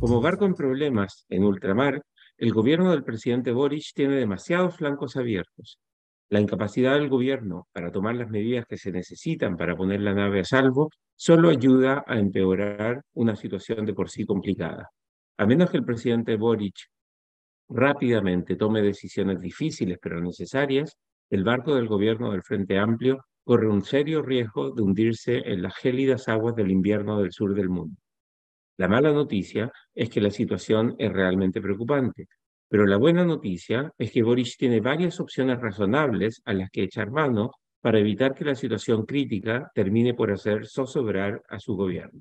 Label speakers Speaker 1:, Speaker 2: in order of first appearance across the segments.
Speaker 1: Como barco en problemas en ultramar, el gobierno del presidente Boric tiene demasiados flancos abiertos. La incapacidad del gobierno para tomar las medidas que se necesitan para poner la nave a salvo solo ayuda a empeorar una situación de por sí complicada. A menos que el presidente Boric rápidamente tome decisiones difíciles pero necesarias, el barco del gobierno del Frente Amplio corre un serio riesgo de hundirse en las gélidas aguas del invierno del sur del mundo. La mala noticia es que la situación es realmente preocupante, pero la buena noticia es que Boris tiene varias opciones razonables a las que echar mano para evitar que la situación crítica termine por hacer zozobrar a su gobierno.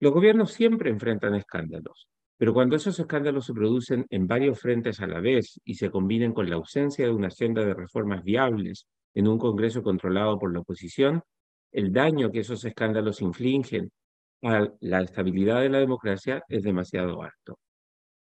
Speaker 1: Los gobiernos siempre enfrentan escándalos, pero cuando esos escándalos se producen en varios frentes a la vez y se combinen con la ausencia de una agenda de reformas viables en un Congreso controlado por la oposición, el daño que esos escándalos infligen la estabilidad de la democracia es demasiado alto.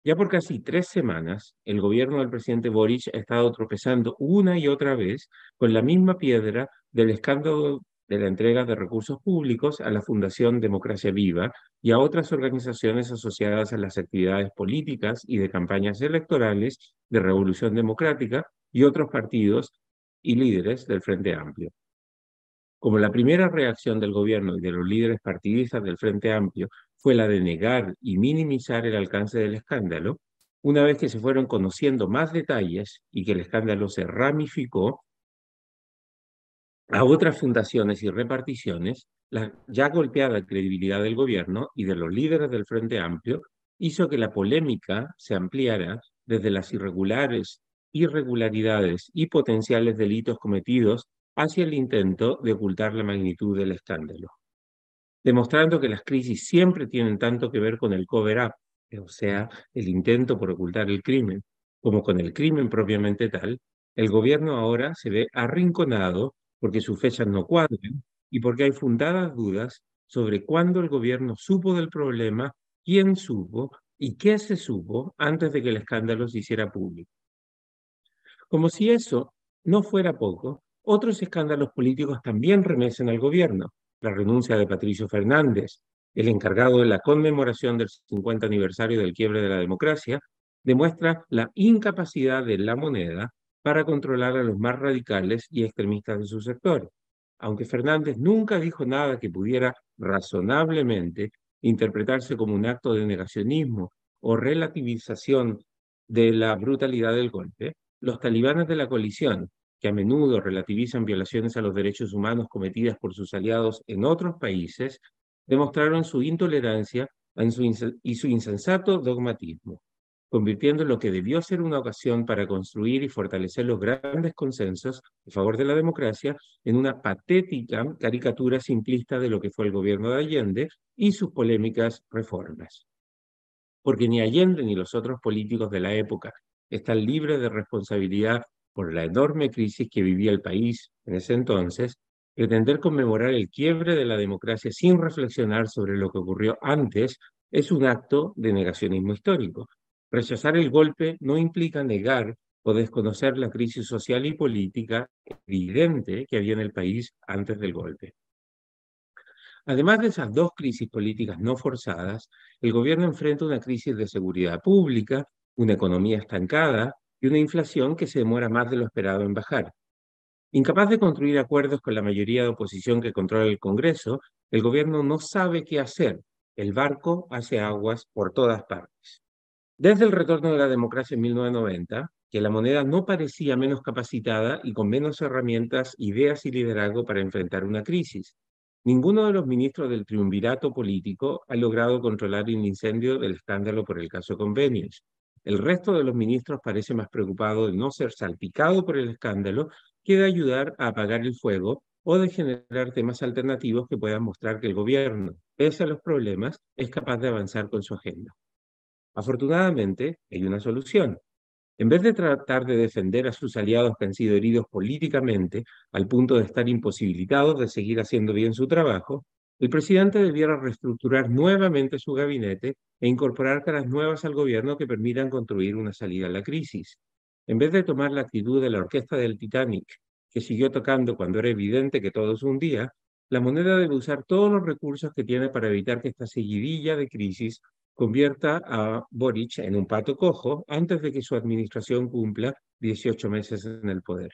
Speaker 1: Ya por casi tres semanas, el gobierno del presidente Boric ha estado tropezando una y otra vez con la misma piedra del escándalo de la entrega de recursos públicos a la Fundación Democracia Viva y a otras organizaciones asociadas a las actividades políticas y de campañas electorales de Revolución Democrática y otros partidos y líderes del Frente Amplio. Como la primera reacción del gobierno y de los líderes partidistas del Frente Amplio fue la de negar y minimizar el alcance del escándalo, una vez que se fueron conociendo más detalles y que el escándalo se ramificó a otras fundaciones y reparticiones, la ya golpeada credibilidad del gobierno y de los líderes del Frente Amplio hizo que la polémica se ampliara desde las irregulares, irregularidades y potenciales delitos cometidos hacia el intento de ocultar la magnitud del escándalo, demostrando que las crisis siempre tienen tanto que ver con el cover-up, o sea, el intento por ocultar el crimen, como con el crimen propiamente tal, el gobierno ahora se ve arrinconado porque sus fechas no cuadran y porque hay fundadas dudas sobre cuándo el gobierno supo del problema, quién supo y qué se supo antes de que el escándalo se hiciera público. Como si eso no fuera poco, otros escándalos políticos también remesen al gobierno. La renuncia de Patricio Fernández, el encargado de la conmemoración del 50 aniversario del quiebre de la democracia, demuestra la incapacidad de la moneda para controlar a los más radicales y extremistas de su sector. Aunque Fernández nunca dijo nada que pudiera razonablemente interpretarse como un acto de negacionismo o relativización de la brutalidad del golpe, los talibanes de la coalición, que a menudo relativizan violaciones a los derechos humanos cometidas por sus aliados en otros países, demostraron su intolerancia y su insensato dogmatismo, convirtiendo lo que debió ser una ocasión para construir y fortalecer los grandes consensos a favor de la democracia en una patética caricatura simplista de lo que fue el gobierno de Allende y sus polémicas reformas. Porque ni Allende ni los otros políticos de la época están libres de responsabilidad por la enorme crisis que vivía el país en ese entonces, pretender conmemorar el quiebre de la democracia sin reflexionar sobre lo que ocurrió antes es un acto de negacionismo histórico. Rechazar el golpe no implica negar o desconocer la crisis social y política evidente que había en el país antes del golpe. Además de esas dos crisis políticas no forzadas, el gobierno enfrenta una crisis de seguridad pública, una economía estancada y una inflación que se demora más de lo esperado en bajar. Incapaz de construir acuerdos con la mayoría de oposición que controla el Congreso, el gobierno no sabe qué hacer. El barco hace aguas por todas partes. Desde el retorno de la democracia en 1990, que la moneda no parecía menos capacitada y con menos herramientas, ideas y liderazgo para enfrentar una crisis. Ninguno de los ministros del triunvirato político ha logrado controlar el incendio del escándalo por el caso Convenios. El resto de los ministros parece más preocupado de no ser salpicado por el escándalo que de ayudar a apagar el fuego o de generar temas alternativos que puedan mostrar que el gobierno, pese a los problemas, es capaz de avanzar con su agenda. Afortunadamente, hay una solución. En vez de tratar de defender a sus aliados que han sido heridos políticamente al punto de estar imposibilitados de seguir haciendo bien su trabajo, el presidente debiera reestructurar nuevamente su gabinete e incorporar caras nuevas al gobierno que permitan construir una salida a la crisis. En vez de tomar la actitud de la orquesta del Titanic, que siguió tocando cuando era evidente que todo se hundía, la moneda debe usar todos los recursos que tiene para evitar que esta seguidilla de crisis convierta a Boric en un pato cojo antes de que su administración cumpla 18 meses en el poder.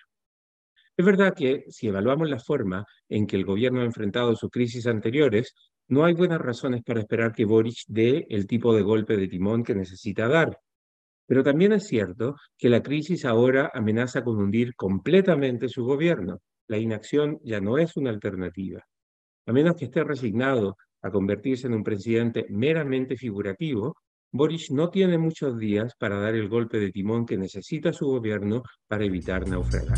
Speaker 1: Es verdad que si evaluamos la forma en que el gobierno ha enfrentado sus crisis anteriores, no hay buenas razones para esperar que Boric dé el tipo de golpe de timón que necesita dar. Pero también es cierto que la crisis ahora amenaza con hundir completamente su gobierno. La inacción ya no es una alternativa. A menos que esté resignado a convertirse en un presidente meramente figurativo, Boris no tiene muchos días para dar el golpe de timón que necesita su gobierno para evitar naufragar.